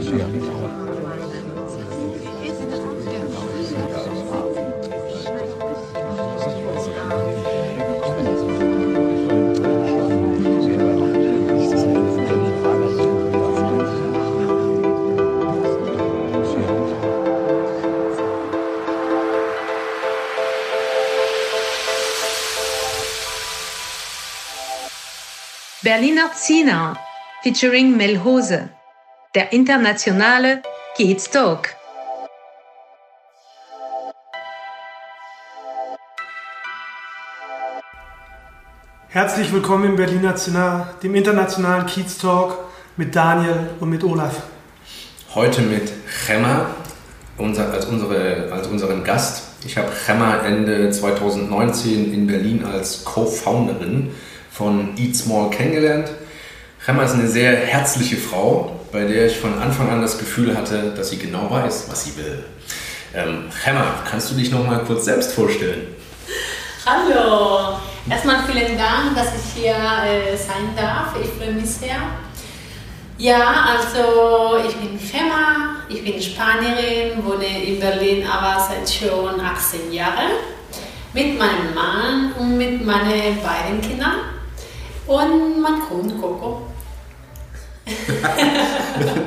需要你找我。Berliner Zina featuring Melhose, der internationale Kids Talk. Herzlich willkommen im Berliner Zina, dem internationalen Kiez Talk mit Daniel und mit Olaf. Heute mit Chema unser, als, unsere, als unseren Gast. Ich habe Chema Ende 2019 in Berlin als Co-Founderin von Eat Small kennengelernt. Chema ist eine sehr herzliche Frau, bei der ich von Anfang an das Gefühl hatte, dass sie genau weiß, was sie will. Ähm, kannst du dich noch mal kurz selbst vorstellen? Hallo! Erstmal vielen Dank, dass ich hier äh, sein darf. Ich freue mich sehr. Ja, also ich bin Chema, ich bin Spanierin, wohne in Berlin aber seit schon 18 Jahren mit meinem Mann und mit meinen beiden Kindern und mein Hund Coco.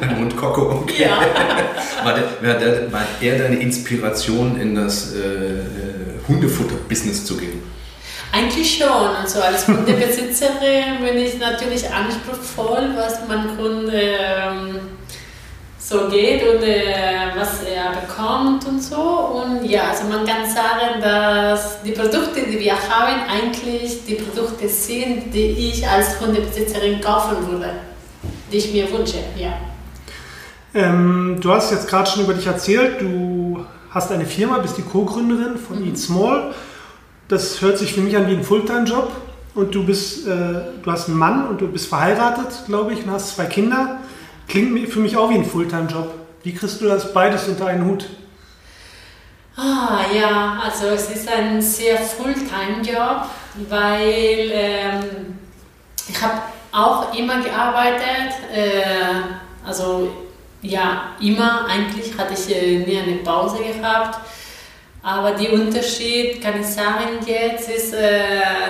Dein Hund Coco, okay. Ja. War, der, war, der, war er deine Inspiration, in das äh, äh Hundefutter-Business zu gehen? Eigentlich schon. Also als Hundebesitzerin bin ich natürlich anspruchsvoll, was mein Hund ähm, so geht und äh, was bekommt und so. Und ja, also man kann sagen, dass die Produkte, die wir haben, eigentlich die Produkte sind, die ich als Hundebesitzerin kaufen würde, die ich mir wünsche, ja. Ähm, du hast jetzt gerade schon über dich erzählt, du hast eine Firma, bist die Co-Gründerin von mhm. Eat Small. Das hört sich für mich an wie ein Fulltime-Job. Und du bist, äh, du hast einen Mann und du bist verheiratet, glaube ich, und hast zwei Kinder. Klingt für mich auch wie ein Fulltime-Job. Wie kriegst du das beides unter einen Hut? Ah, ja, also es ist ein sehr Fulltime-Job, weil ähm, ich habe auch immer gearbeitet. Äh, also ja, immer eigentlich hatte ich äh, nie eine Pause gehabt. Aber der Unterschied, kann ich sagen, jetzt ist, äh,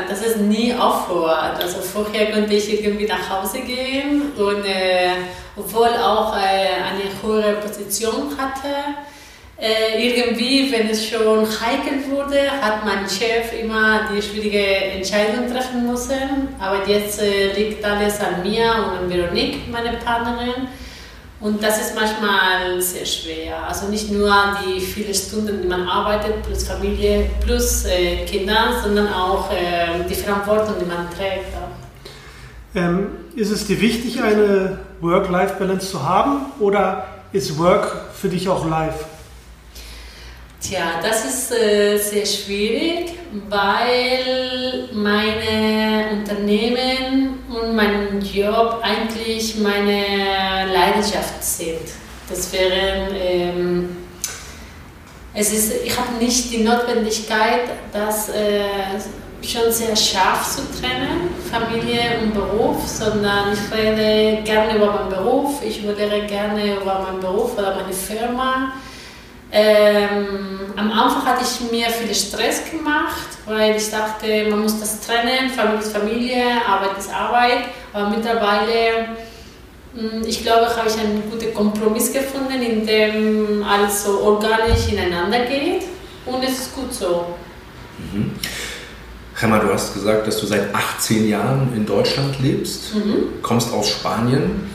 dass es nie aufhört. Also vorher konnte ich irgendwie nach Hause gehen und äh, obwohl auch äh, eine höhere Position hatte, äh, irgendwie, wenn es schon heikel wurde, hat mein Chef immer die schwierige Entscheidung treffen müssen. Aber jetzt liegt alles an mir und an Veronique, meine Partnerin. Und das ist manchmal sehr schwer. Also nicht nur die vielen Stunden, die man arbeitet, plus Familie, plus äh, Kinder, sondern auch äh, die Verantwortung, die man trägt. Ähm, ist es dir wichtig, eine Work-Life-Balance zu haben oder ist Work für dich auch Life? Tja, das ist äh, sehr schwierig, weil meine Unternehmen und mein Job eigentlich meine Leidenschaft sind. Das wären, ähm, es ist, ich habe nicht die Notwendigkeit, das äh, schon sehr scharf zu trennen, Familie und Beruf, sondern ich rede gerne über meinen Beruf, ich moderiere gerne über meinen Beruf oder meine Firma ähm, am Anfang hatte ich mir viel Stress gemacht, weil ich dachte, man muss das trennen, Familie ist Familie, Arbeit ist Arbeit. Aber mittlerweile, hm, ich glaube, habe ich einen guten Kompromiss gefunden, in dem alles so organisch ineinander geht und es ist gut so. Mhm. Gemma, du hast gesagt, dass du seit 18 Jahren in Deutschland lebst, mhm. kommst aus Spanien.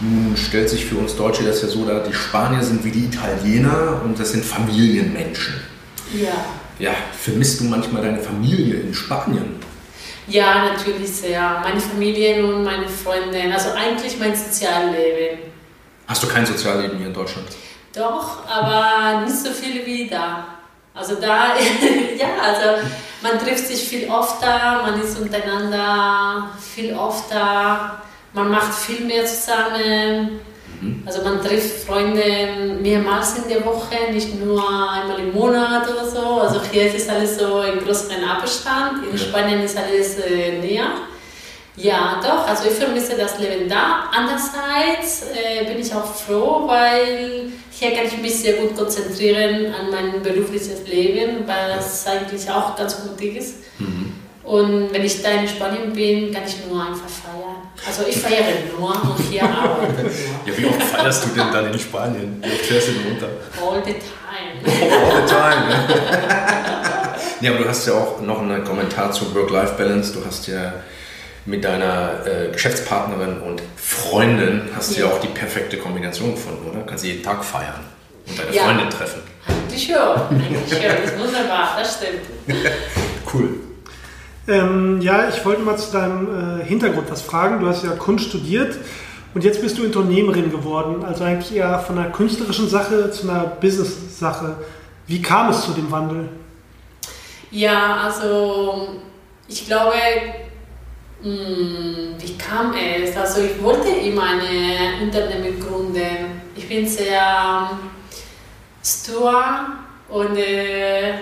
Nun stellt sich für uns Deutsche das ja so dar, die Spanier sind wie die Italiener und das sind Familienmenschen. Ja. Ja, vermisst du manchmal deine Familie in Spanien? Ja, natürlich sehr. Meine Familie und meine Freunde, also eigentlich mein Sozialleben. Hast du kein Sozialleben hier in Deutschland? Doch, aber nicht so viel wie da. Also da, ja, also man trifft sich viel öfter, man ist untereinander viel öfter man macht viel mehr zusammen. Mhm. Also man trifft Freunde mehrmals in der Woche, nicht nur einmal im Monat oder so. Also hier ist alles so in größeren Abstand. In. Spanien ist alles äh, näher. Ja, doch, also ich vermisse das Leben da. Andererseits äh, bin ich auch froh, weil hier kann ich mich sehr gut konzentrieren an mein berufliches Leben, weil das eigentlich auch ganz gut ist. Mhm. Und wenn ich da in Spanien bin, kann ich nur einfach feiern. Also ich feiere nur und hier arbeite nur. Ja, wie oft feierst du denn dann in Spanien? Wie oft fährst du denn runter? All the time. All the time, ja. ja, aber du hast ja auch noch einen Kommentar zu Work-Life-Balance. Du hast ja mit deiner äh, Geschäftspartnerin und Freundin hast du ja auch die perfekte Kombination gefunden, oder? Kannst du jeden Tag feiern und deine ja. Freundin treffen. Eigentlich schon. Eigentlich schon. Das ist wunderbar, das stimmt. cool. Ähm, ja, ich wollte mal zu deinem äh, Hintergrund was fragen. Du hast ja Kunst studiert und jetzt bist du Unternehmerin geworden, also eigentlich eher von einer künstlerischen Sache zu einer Business-Sache. Wie kam es zu dem Wandel? Ja, also ich glaube, mh, hm, wie kam es? Also ich wollte immer eine Unternehmen gründen. Ich bin sehr ähm, stur und äh,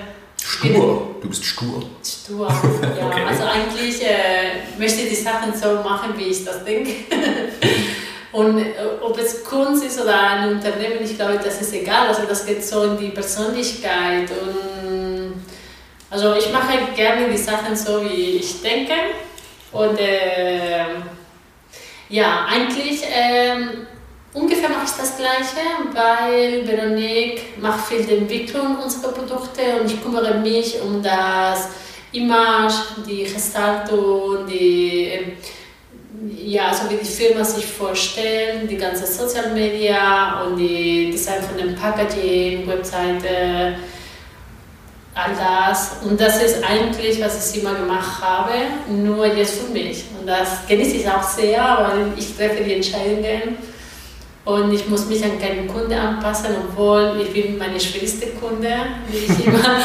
Stur? Du bist stur? Stur, ja. okay. Also eigentlich äh, möchte ich die Sachen so machen, wie ich das denke. Und äh, ob es Kunst ist oder ein Unternehmen, ich glaube, das ist egal. Also das geht so in die Persönlichkeit. Und also ich mache gerne die Sachen so, wie ich denke. Und äh, ja, eigentlich ähm, Ungefähr mache ich das Gleiche, weil Veronique macht viel die Entwicklung unserer Produkte und ich kümmere mich um das Image, die Gestaltung, die, ja, so wie die Firma sich vorstellt, die ganze Social Media und die Design von dem Packaging, Webseite, all das. Und das ist eigentlich, was ich immer gemacht habe, nur jetzt für mich. Und das genieße ich auch sehr, weil ich treffe die Entscheidungen und ich muss mich an keinen Kunde anpassen, obwohl ich bin meine schwierigste Kunde, die ich immer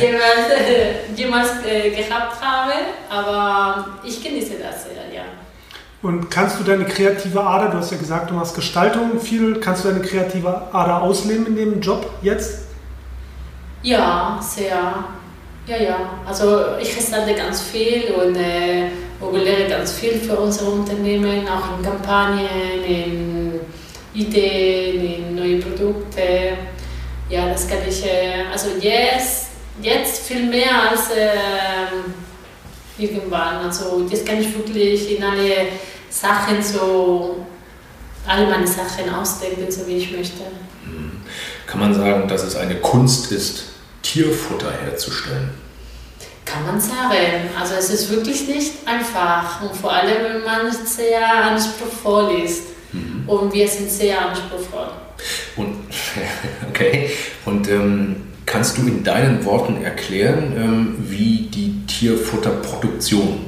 jemals, äh, jemals äh, gehabt habe. Aber ich genieße das sehr, ja. Und kannst du deine kreative Ader, du hast ja gesagt, du machst Gestaltung viel, kannst du deine kreative Ader ausleben in dem Job jetzt? Ja, sehr. Ja, ja. Also ich gestalte ganz viel und äh, lehre ganz viel für unsere Unternehmen, auch in Kampagnen, in Ideen, in neue Produkte. Ja, das kann ich, äh, also jetzt, jetzt viel mehr als äh, irgendwann. Also jetzt kann ich wirklich in alle Sachen so, alle meine Sachen ausdenken, so wie ich möchte. Mhm. Kann man sagen, dass es eine Kunst ist, Tierfutter herzustellen? Kann man sagen. Also es ist wirklich nicht einfach und vor allem, wenn man sehr anspruchsvoll ist. Und wir sind sehr anspruchsvoll. Und, okay. Und ähm, kannst du in deinen Worten erklären, ähm, wie die Tierfutterproduktion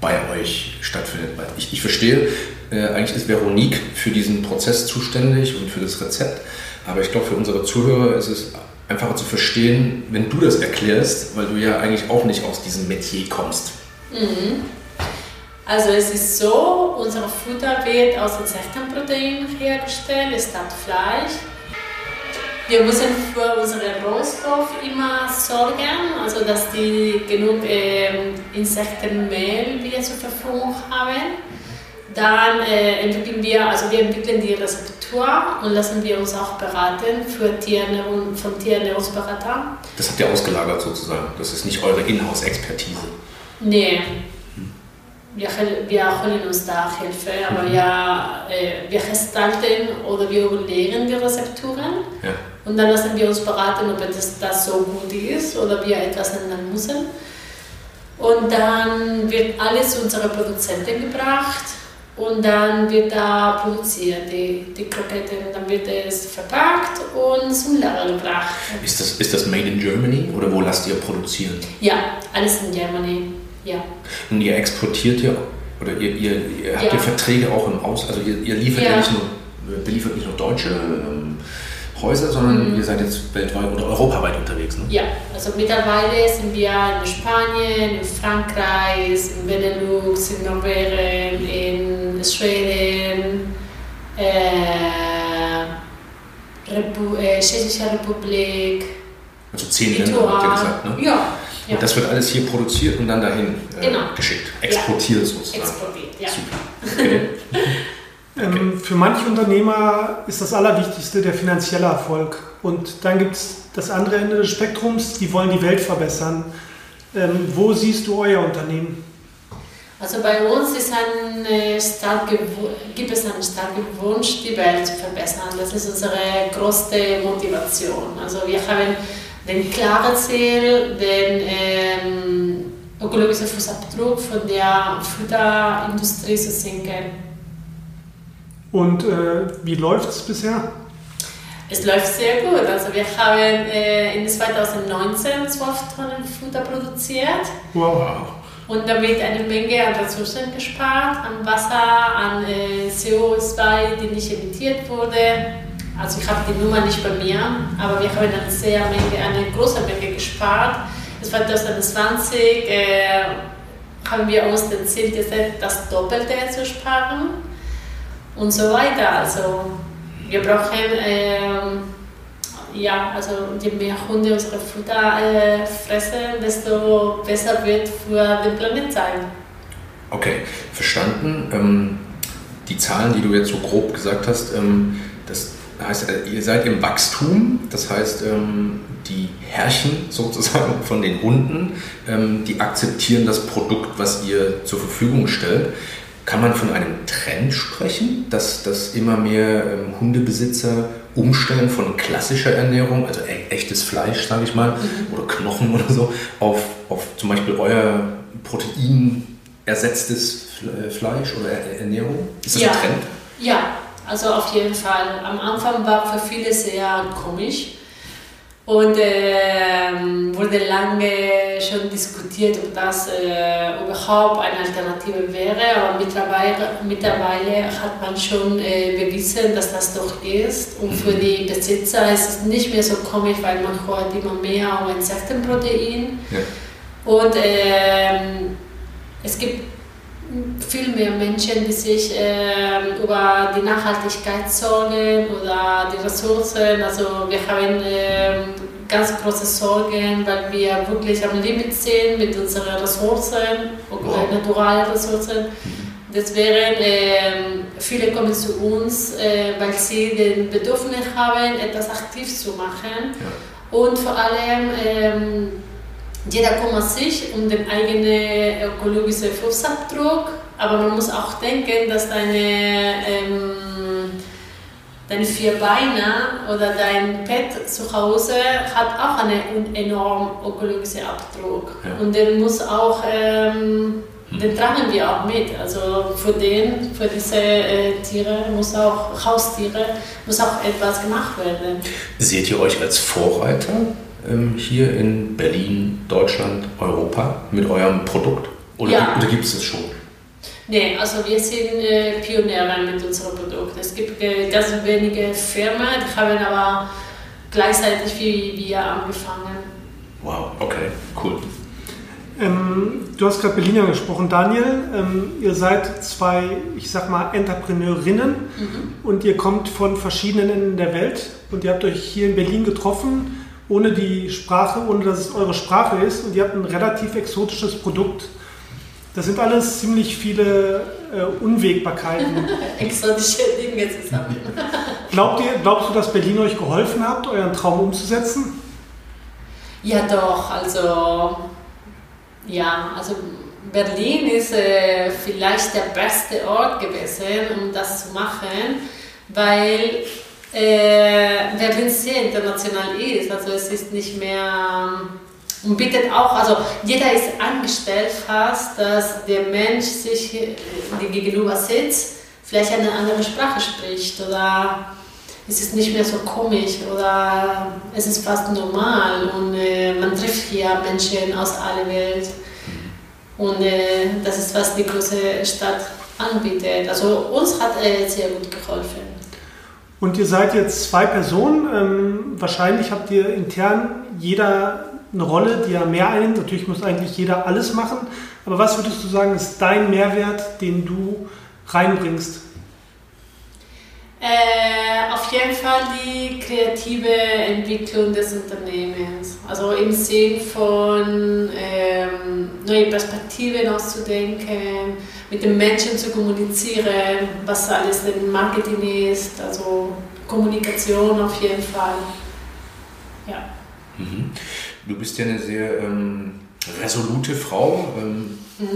bei euch stattfindet? Ich, ich verstehe, äh, eigentlich ist Veronique für diesen Prozess zuständig und für das Rezept. Aber ich glaube, für unsere Zuhörer ist es einfacher zu verstehen, wenn du das erklärst, weil du ja eigentlich auch nicht aus diesem Metier kommst. Mhm. Also es ist so, unser Futter wird aus Insektenprotein hergestellt, es hat Fleisch. Wir müssen für unseren Rohstoff immer sorgen, also dass die genug äh, Insektenmehl wir zur Verfügung haben. Dann äh, entwickeln wir, also wir entwickeln die Rezeptur und lassen wir uns auch beraten für Tierernährung, von Tierernährungsberatern. Das habt ihr ausgelagert sozusagen, das ist nicht eure Inhouse-Expertise. Nee, wir, wir holen uns da Hilfe, aber ja, wir gestalten oder wir überlegen die Rezepturen ja. und dann lassen wir uns beraten, ob das, das so gut ist oder wir etwas ändern müssen. Und dann wird alles zu unserer Produzenten gebracht und dann wird da produziert, die, die Kroketten, dann wird es verpackt und zum Lager gebracht. Ist das, ist das made in Germany oder wo lasst ihr produzieren? Ja, alles in Germany. Ja. Und ihr exportiert ja, oder ihr, ihr, ihr habt ja. Verträge auch im Aus, also ihr, ihr liefert ja. ja. nicht nur, beliefert nicht nur deutsche ähm, Häuser, sondern mhm. ihr seid jetzt weltweit oder europaweit unterwegs. Ne? Ja, also mittlerweile sind wir in Spanien, in Frankreich, in Benelux, in Norwegen, in Schweden, äh, Repu äh, Tschechische Republik. Also zehn Länder habt ihr gesagt, ne? Ja, Ja. Und das wird alles hier produziert und dann dahin äh, Genau. geschickt, exportiert sozusagen. Exportiert, ja. Super. Okay. Ähm, für manche Unternehmer ist das Allerwichtigste der finanzielle Erfolg. Und dann gibt es das andere Ende des Spektrums, die wollen die Welt verbessern. Ähm, wo siehst du euer Unternehmen? Also bei uns ist ein, äh, starke, gibt es einen starken Wunsch, die Welt zu verbessern. Das ist unsere größte Motivation. Also wir haben den klaren Ziel, den ähm, ökologischen Fußabdruck von der Futterindustrie zu senken. Und äh, wie läuft es bisher? Es läuft sehr gut. Also wir haben äh, in 2019 12 Tonnen Futter produziert. Wow. Und damit eine Menge an Ressourcen gespart, an Wasser, an äh, CO2, die nicht emittiert wurde. Also ich habe die Nummer nicht bei mir, aber wir haben eine sehr Menge, eine große Menge gespart. 2020 äh, haben wir uns den Ziel gesetzt, das Doppelte zu sparen und so weiter. Also wir brauchen ähm, ja, also je mehr Hunde unsere Futter äh, fressen, desto besser wird für den Planet sein. Okay, verstanden. Ähm, die Zahlen, die du jetzt so grob gesagt hast, ähm, das heißt, äh, ihr seid im Wachstum, das heißt, ähm, die Herrchen sozusagen von den Hunden, ähm, die akzeptieren das Produkt, was ihr zur Verfügung stellt. Kann man von einem Trend sprechen, dass, dass immer mehr ähm, Hundebesitzer umstellen von klassischer Ernährung, also e echtes Fleisch, sage ich mal, oder Knochen oder so, auf, auf zum Beispiel euer Protein ersetztes Fle- Fleisch oder Er- Ernährung? Ist das Ja. ein Trend? Ja, also auf jeden Fall. Am Anfang war für viele sehr komisch und ähm, wurde lange schon diskutiert, ob das äh, überhaupt eine Alternative wäre. Aber mittlerweile, mittlerweile hat man schon äh, bewiesen, dass das doch ist. Und für die Besitzer ist es nicht mehr so komisch, weil man hört immer mehr um Insektenprotein. Ja. Und ähm, es gibt viel mehr Menschen, die sich ähm, über die Nachhaltigkeit sorgen oder die Ressourcen. Also wir haben ähm, ganz große Sorgen, weil wir wirklich am Limit sind mit unseren Ressourcen, Wow. äh, naturalen Ressourcen. Deswegen ähm, viele kommen zu uns, äh, weil sie den Bedürfnis haben, etwas aktiv zu machen. Ja. Und vor allem, ähm, jeder kümmert sich um den eigenen ökologischen Fußabdruck, aber man muss auch denken, dass deine, ähm, deine vier Beine oder dein Pet zu Hause hat auch einen enormen ökologischen Abdruck. Ja. Und den muss auch, ähm, den tragen wir auch mit. Also für den, für diese äh, Tiere muss auch, Haustiere, muss auch etwas gemacht werden. Seht ihr euch als Vorreiter hier in Berlin, Deutschland, Europa mit eurem Produkt? Oder, Ja. oder gibt es das schon? Nee, also wir sind äh, Pioniere mit unserem Produkt. Es gibt äh, ganz wenige Firmen, die haben aber gleichzeitig wie wir angefangen. Wow, okay, cool. Ähm, du hast gerade Berlin angesprochen, Daniel. Ähm, ihr seid zwei, ich sag mal, Entrepreneurinnen und ihr kommt von verschiedenen Enden der Welt und ihr habt euch hier in Berlin getroffen, ohne die Sprache, ohne dass es eure Sprache ist und ihr habt ein relativ exotisches Produkt. Das sind alles ziemlich viele äh, Unwägbarkeiten. Exotische Dinge zusammen. Glaubt ihr, glaubst du, dass Berlin euch geholfen hat, euren Traum umzusetzen? Ja, doch, also ja, also Berlin ist äh, vielleicht der beste Ort gewesen, um das zu machen, weil äh, Berlin sehr international ist. Also es ist nicht mehr und bietet auch, also jeder ist angestellt fast, dass der Mensch sich äh, gegenüber sitzt, vielleicht eine andere Sprache spricht oder es ist nicht mehr so komisch oder es ist fast normal und äh, man trifft hier Menschen aus aller Welt. Und äh, das ist, was die große Stadt anbietet. Also uns hat äh, sehr gut geholfen. Und ihr seid jetzt zwei Personen. Ähm, wahrscheinlich habt ihr intern jeder eine Rolle, die ja mehr einnimmt. Natürlich muss eigentlich jeder alles machen. Aber was würdest du sagen, ist dein Mehrwert, den du reinbringst? Äh, auf jeden Fall die kreative Entwicklung des Unternehmens. Also im Sinn von ähm, neue Perspektiven auszudenken, mit den Menschen zu kommunizieren, was alles denn Marketing ist, also Kommunikation auf jeden Fall. Ja. Mhm. Du bist ja eine sehr ähm, resolute Frau. Ähm,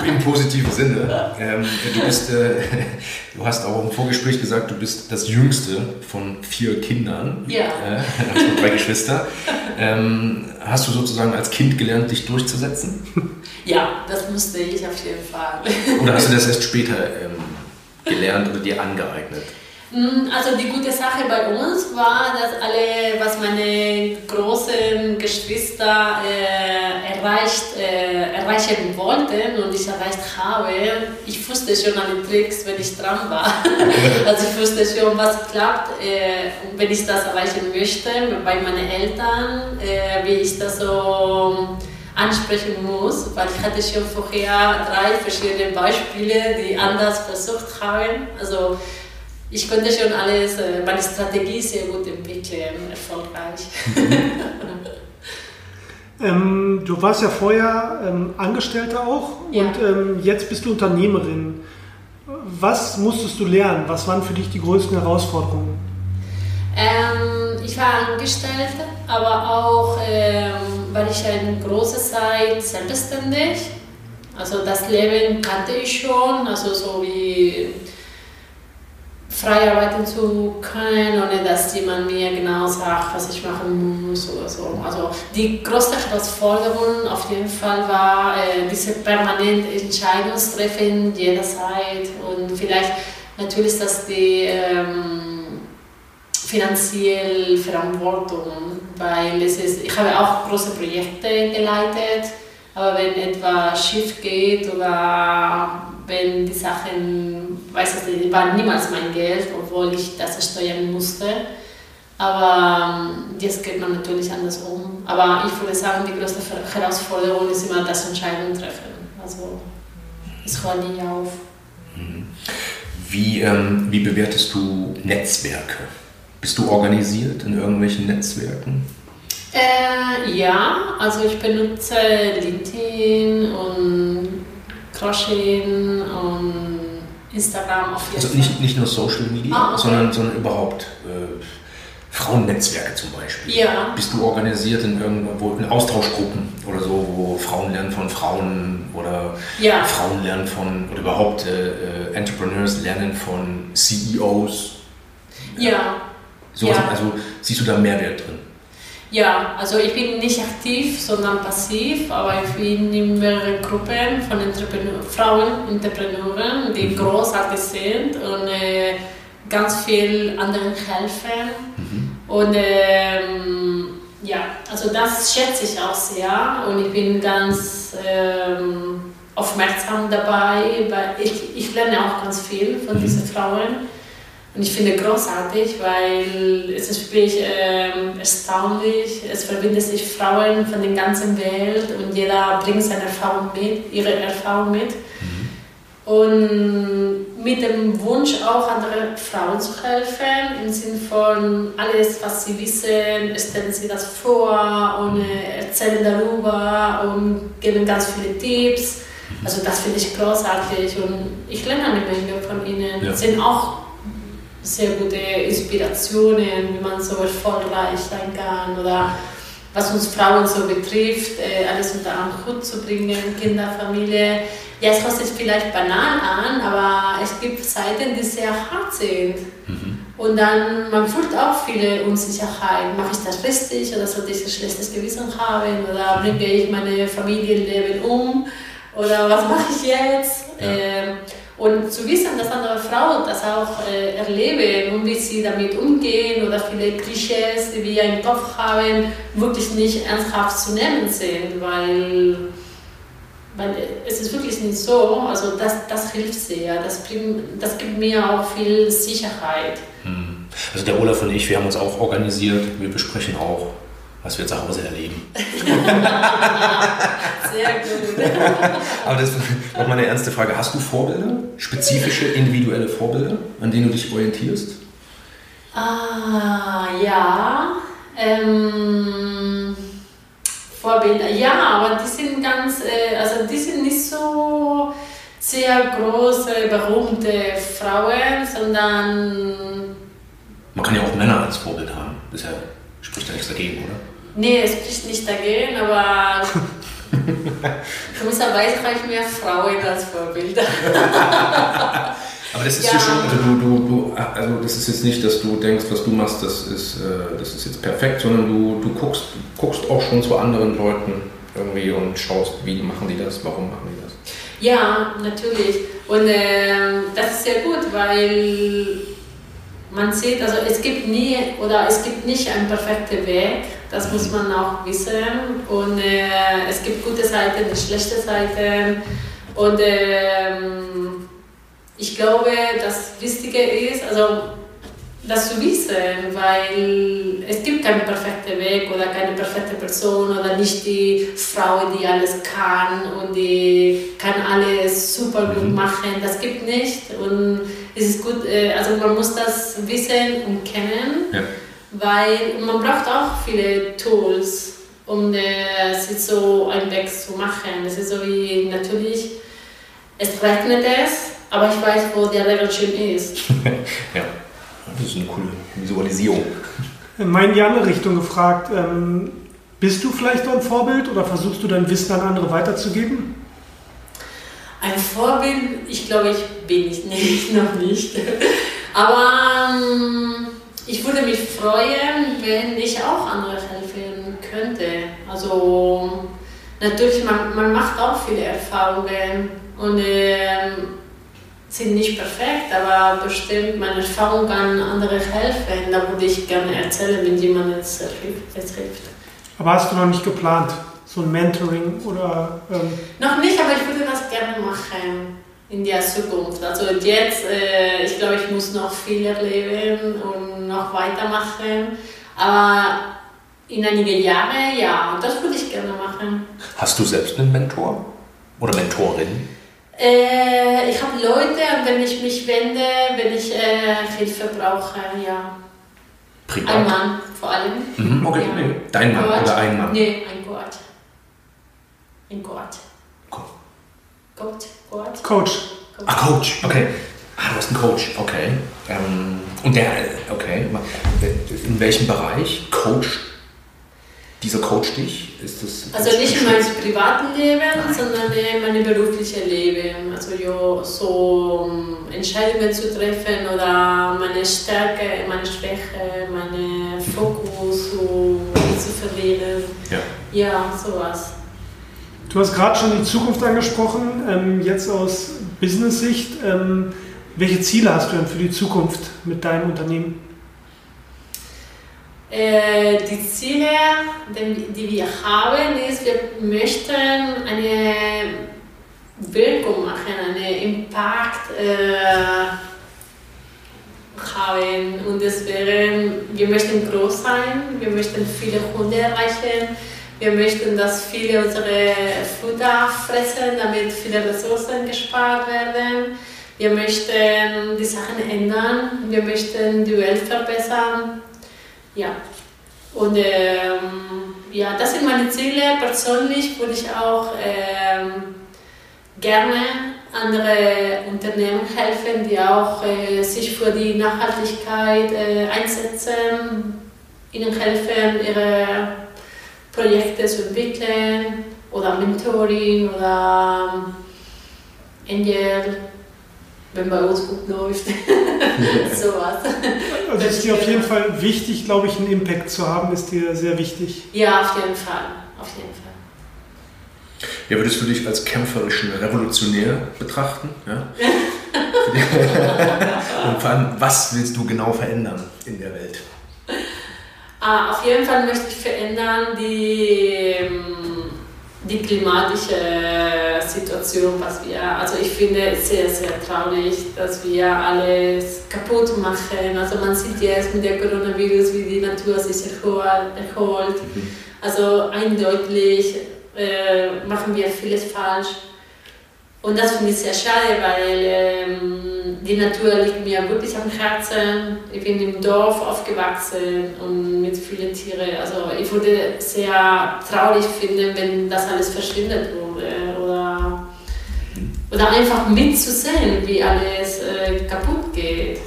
Im positiven Sinne. Ähm, du, bist, äh, du hast auch im Vorgespräch gesagt, du bist das jüngste von vier Kindern. Ja. Äh, hast drei Geschwister. Ähm, hast du sozusagen als Kind gelernt, dich durchzusetzen? Ja, das musste ich auf jeden Fall. Oder hast du das erst später ähm, gelernt oder dir angeeignet? Mm, also die gute Sache bei uns war, dass alle, was meine großen Geschwister äh, erreicht, äh, erreichen wollten und ich erreicht habe, ich wusste schon alle Tricks, wenn ich dran war. also ich wusste schon, was klappt, äh, wenn ich das erreichen möchte, bei meinen Eltern, äh, wie ich das so ansprechen muss, weil ich hatte schon vorher drei verschiedene Beispiele, die anders versucht haben. Also ich konnte schon alles, äh, meine Strategie sehr gut entwickeln, erfolgreich. ähm, du warst ja vorher ähm, Angestellte auch Ja. und ähm, jetzt bist du Unternehmerin. Was musstest du lernen? Was waren für dich die größten Herausforderungen? Ähm, ich war Angestellte, aber auch, ähm, weil ich eine große Zeit selbstständig. Also das Leben kannte ich schon, also so wie frei arbeiten zu können, ohne dass jemand mir genau sagt, was ich machen muss oder so. Also die größte Herausforderung auf jeden Fall war äh, diese permanente Entscheidungstreffen jederzeit und vielleicht natürlich, dass die ähm, finanzielle Verantwortung, weil es ist, ich habe auch große Projekte geleitet, aber wenn etwas schief geht oder wenn die Sachen, weiß ich nicht, war niemals mein Geld, obwohl ich das steuern musste. Aber ähm, jetzt geht man natürlich anders um. Aber ich würde sagen, die größte Herausforderung ist immer das Entscheidung treffen. Also es hört nie auf. Wie, ähm, wie bewertest du Netzwerke? Bist du organisiert in irgendwelchen Netzwerken? Äh, ja, also ich benutze LinkedIn und Crochet und Instagram auf jeden Also nicht, nicht nur Social Media, Ah, okay. sondern, sondern überhaupt äh, Frauennetzwerke zum Beispiel. Ja. Bist du organisiert in irgendwo in Austauschgruppen oder so, wo Frauen lernen von Frauen oder Ja. Frauen lernen von oder überhaupt äh, äh, Entrepreneurs lernen von CEOs? Ja, Sowas, Ja. Also siehst du da Mehrwert drin? Ja, also ich bin nicht aktiv, sondern passiv, aber ich bin in mehreren Gruppen von Entrepreneur, Frauen, Entrepreneuren, die großartig sind und äh, ganz viel anderen helfen. Und ähm, ja, also das schätze ich auch sehr und ich bin ganz ähm, aufmerksam dabei, weil ich, ich lerne auch ganz viel von diesen Frauen. Und ich finde großartig, weil es ist wirklich ähm, erstaunlich. Es verbindet sich Frauen von der ganzen Welt und jeder bringt seine Erfahrung mit, ihre Erfahrung mit. Und mit dem Wunsch auch anderen Frauen zu helfen, im Sinne von alles, was sie wissen, stellen sie das vor und äh, erzählen darüber und geben ganz viele Tipps. Also das finde ich großartig und ich lerne eine Menge von ihnen. Ja. Sind auch sehr gute Inspirationen, wie man so erfolgreich sein kann oder was uns Frauen so betrifft, äh, alles unter einen Hut zu bringen, Kinder, Familie. Ja, es hört sich vielleicht banal an, aber es gibt Zeiten, die sehr hart sind. Und dann, man fühlt auch viele Unsicherheit. Mache ich das richtig oder sollte ich ein schlechtes Gewissen haben? Oder bringe ich meine Familienleben um? Oder was mache ich jetzt? Ja. Ähm, und zu wissen, dass andere Frauen das auch äh, erleben und wie sie damit umgehen oder viele Klischees, die wir im Kopf haben, wirklich nicht ernsthaft zu nehmen sind, weil, weil es ist wirklich nicht so. Also das, das hilft sehr, das, das gibt mir auch viel Sicherheit. Also der Olaf und ich, wir haben uns auch organisiert. Wir besprechen auch, was wir zu Hause erleben. Sehr gut. Aber das ist meine ernste Frage. Hast du Vorbilder? Spezifische, individuelle Vorbilder, an denen du dich orientierst? Ah, ja. Ähm, Vorbilder, ja, aber die sind ganz, äh, also die sind nicht so sehr große, berühmte Frauen, sondern. Man kann ja auch Männer als Vorbild haben. Das ja, spricht ja nichts dagegen, oder? Nee, es spricht nicht dagegen, aber gewisserweise reichen mir Frauen als Vorbilder. Aber das ist ja, ja schon, also du, du, du, also das ist jetzt nicht, dass du denkst, was du machst, das ist, äh, das ist jetzt perfekt, sondern du, du guckst, guckst auch schon zu anderen Leuten irgendwie und schaust, wie machen die das, warum machen die das. Ja, natürlich. Und äh, das ist sehr gut, weil man sieht, also es gibt nie oder es gibt nicht einen perfekten Weg, das muss man auch wissen. Und äh, es gibt gute Seiten und schlechte Seiten. Und ähm, ich glaube, das Wichtige ist, also das zu wissen, weil es gibt keinen perfekten Weg oder keine perfekte Person oder nicht die Frau, die alles kann und die kann alles super gut mhm. machen. Das gibt nicht und es ist gut, äh, also man muss das wissen und kennen, ja. Weil man braucht auch viele Tools, um äh, sich so einen Weg zu machen. Das ist so wie natürlich, es regnet es, aber ich weiß, wo der Regelschirm ist. ja, das ist eine coole Visualisierung. Mal in die andere Richtung gefragt. Ähm, bist du vielleicht ein Vorbild oder versuchst du dein Wissen an andere weiterzugeben? Ein Vorbild, ich glaube, ich bin ich nicht, noch nicht. Aber ähm, ich würde mich freuen, wenn ich auch andere helfen könnte. Also natürlich, man, man macht auch viele Erfahrungen und ähm, sind nicht perfekt, aber bestimmt meine Erfahrung kann anderen helfen. Da würde ich gerne erzählen, wenn jemand jetzt hilft. Aber hast du noch nicht geplant, so ein Mentoring oder? Ähm noch nicht, aber ich würde das gerne machen in der Zukunft. Also jetzt, äh, ich glaube, ich muss noch viel erleben und noch weitermachen. Aber in einigen Jahren, ja, das würde ich gerne machen. Hast du selbst einen Mentor oder Mentorin? Äh, ich habe Leute, an denen ich mich wende, wenn ich äh, Hilfe brauche, ja. Privat? Ein Mann vor allem. Mhm, okay, ja. nee. Dein Mann Coach. oder ein Mann? Nee, ein Coach. Ein Coach. Co Coach. Coach. Coach. Ah, Coach, okay. Ah, du hast einen Coach, okay. Ähm, und der, okay, in welchem Bereich coacht dieser Coach dich? Ist das also nicht in meinem privaten Leben, Nein. sondern in meinem beruflichen Leben. Also ja, so Entscheidungen zu treffen oder meine Stärke, meine Schwäche, meinen Fokus so zu verlieren. Ja. ja, sowas. Du hast gerade schon die Zukunft angesprochen, ähm, jetzt aus Business-Sicht. Ähm, welche Ziele hast du denn für die Zukunft mit deinem Unternehmen? Äh, die Ziele, die wir haben, ist, wir möchten eine Wirkung machen, einen Impact äh, haben. Und deswegen, wir möchten groß sein, wir möchten viele Hunde erreichen, wir möchten, dass viele unsere Futter fressen, damit viele Ressourcen gespart werden. Wir möchten die Sachen ändern, wir möchten die Welt verbessern ja. Und ähm, ja, das sind meine Ziele. Persönlich würde ich auch ähm, gerne andere Unternehmen helfen, die auch äh, sich für die Nachhaltigkeit äh, einsetzen, ihnen helfen, ihre Projekte zu entwickeln oder Mentoring oder Angel wenn bei uns gut läuft. Sowas. Also ist dir auf jeden Fall wichtig, glaube ich, einen Impact zu haben, ist dir sehr wichtig. Ja, auf jeden Fall. Auf jeden Fall. Ja, würdest du dich als kämpferischen Revolutionär betrachten? Ja? Und vor allem, was willst du genau verändern in der Welt? Ah, auf jeden Fall möchte ich verändern die ähm, die klimatische Situation, was wir, also ich finde es sehr, sehr traurig, dass wir alles kaputt machen. Also man sieht jetzt mit der Coronavirus, wie die Natur sich erholt. Also eindeutig äh, machen wir vieles falsch. Und das finde ich sehr schade, weil ähm, die Natur liegt mir wirklich am Herzen. Ich bin im Dorf aufgewachsen und mit vielen Tieren. Also ich würde sehr traurig finden, wenn das alles verschwindet würde. Oder, oder einfach mitzusehen, wie alles äh, kaputt geht.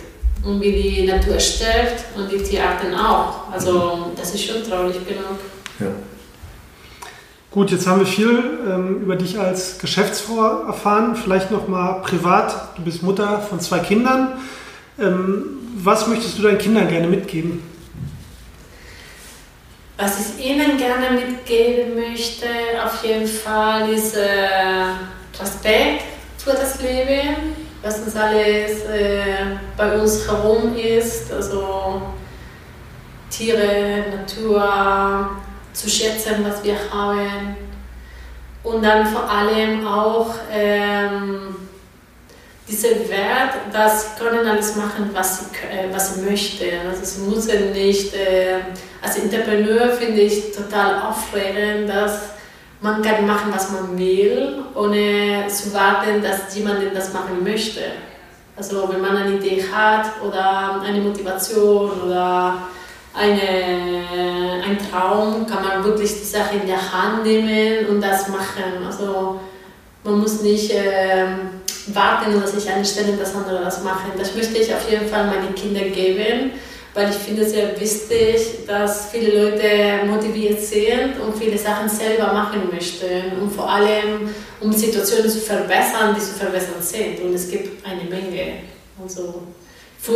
Und wie die Natur stirbt und die Tierarten auch. Also das ist schon traurig genug. Ja. Gut, jetzt haben wir viel ähm, über dich als Geschäftsfrau erfahren. Vielleicht noch mal privat. Du bist Mutter von zwei Kindern. Ähm, was möchtest du deinen Kindern gerne mitgeben? Was ich ihnen gerne mitgeben möchte, auf jeden Fall, ist äh, Respekt für das Leben, was uns alles äh, bei uns herum ist. Also Tiere, Natur, zu schätzen, was wir haben. Und dann vor allem auch ähm, dieser Wert, dass sie können alles machen, was sie, äh, was sie möchten. Also sie müssen nicht, äh, als Entrepreneur finde ich total aufregend, dass man kann machen, was man will, ohne zu warten, dass jemand das machen möchte. Also wenn man eine Idee hat oder eine Motivation oder eine, ein Traum, kann man wirklich die Sache in der Hand nehmen und das machen. Also man muss nicht äh, warten oder sich einstellen, dass andere das machen. Das möchte ich auf jeden Fall meinen Kindern geben, weil ich finde es sehr wichtig, dass viele Leute motiviert sind und viele Sachen selber machen möchten und vor allem um Situationen zu verbessern, die zu verbessern sind. Und es gibt eine Menge. Also,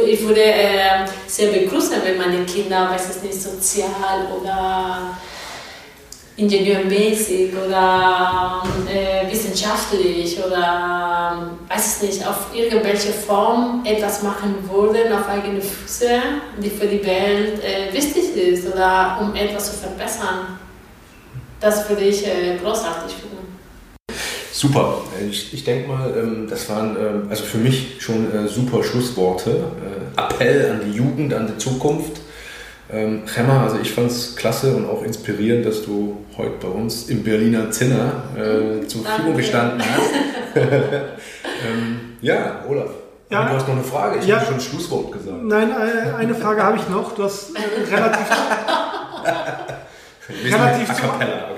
ich würde äh, sehr begrüßen, wenn meine Kinder, weiß es nicht, sozial oder ingenieurmäßig oder äh, wissenschaftlich oder weiß es nicht, auf irgendwelche Form etwas machen würden auf eigene Füße, die für die Welt äh, wichtig ist oder um etwas zu verbessern. Das würde ich äh, großartig finden. Super. Ich, ich denke mal, ähm, das waren ähm, also für mich schon äh, super Schlussworte. Äh, Appell an die Jugend, an die Zukunft. Ähm, also ich fand es klasse und auch inspirierend, dass du heute bei uns im Berliner Zinner äh, zur Verfügung gestanden hast. ähm, ja, Olaf. Ja, du hast noch eine Frage. Ich ja, habe schon ein Schlusswort gesagt. Nein, äh, eine Frage habe ich noch. Du hast äh, relativ. Relativ zu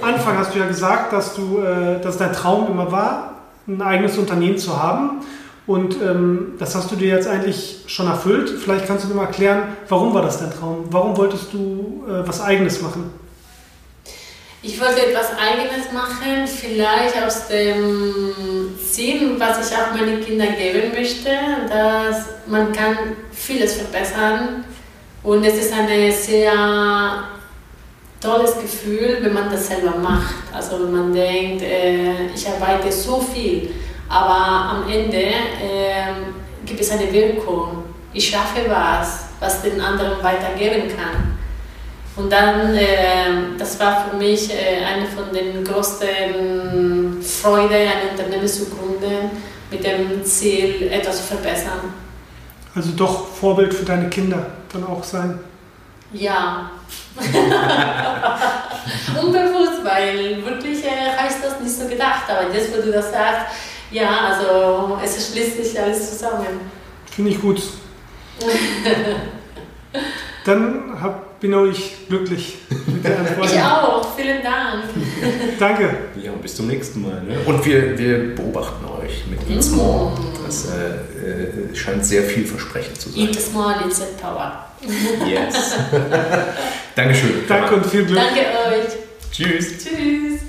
Anfang hast du ja gesagt, dass, du, äh, dass dein Traum immer war, ein eigenes Unternehmen zu haben. Und ähm, das hast du dir jetzt eigentlich schon erfüllt. Vielleicht kannst du mir mal erklären, warum war das dein Traum? Warum wolltest du äh, was Eigenes machen? Ich wollte etwas Eigenes machen, vielleicht aus dem Sinn, was ich auch meinen Kindern geben möchte, dass man kann vieles verbessern und es ist eine sehr tolles Gefühl, wenn man das selber macht. Also wenn man denkt, äh, ich arbeite so viel, aber am Ende äh, gibt es eine Wirkung. Ich schaffe was, was den anderen weitergeben kann. Und dann, äh, das war für mich äh, eine von den größten Freuden, ein Unternehmen zu gründen, mit dem Ziel, etwas zu verbessern. Also doch Vorbild für deine Kinder dann auch sein. Ja. Unbewusst, weil wirklich äh, habe ich das nicht so gedacht. Aber jetzt, wo du das sagst, ja, also es schließt sich alles zusammen. Finde ich gut. Dann hab, bin auch ich glücklich mit der Antwort. Ich auch, vielen Dank. Danke. Ja, bis zum nächsten Mal. Ne? Und wir, wir beobachten euch mit Eat Small. Das äh, äh, scheint sehr vielversprechend zu sein. Eat Small, It's Power. Yes. Dankeschön. Danke und viel Glück. Danke euch. Tschüss. Tschüss.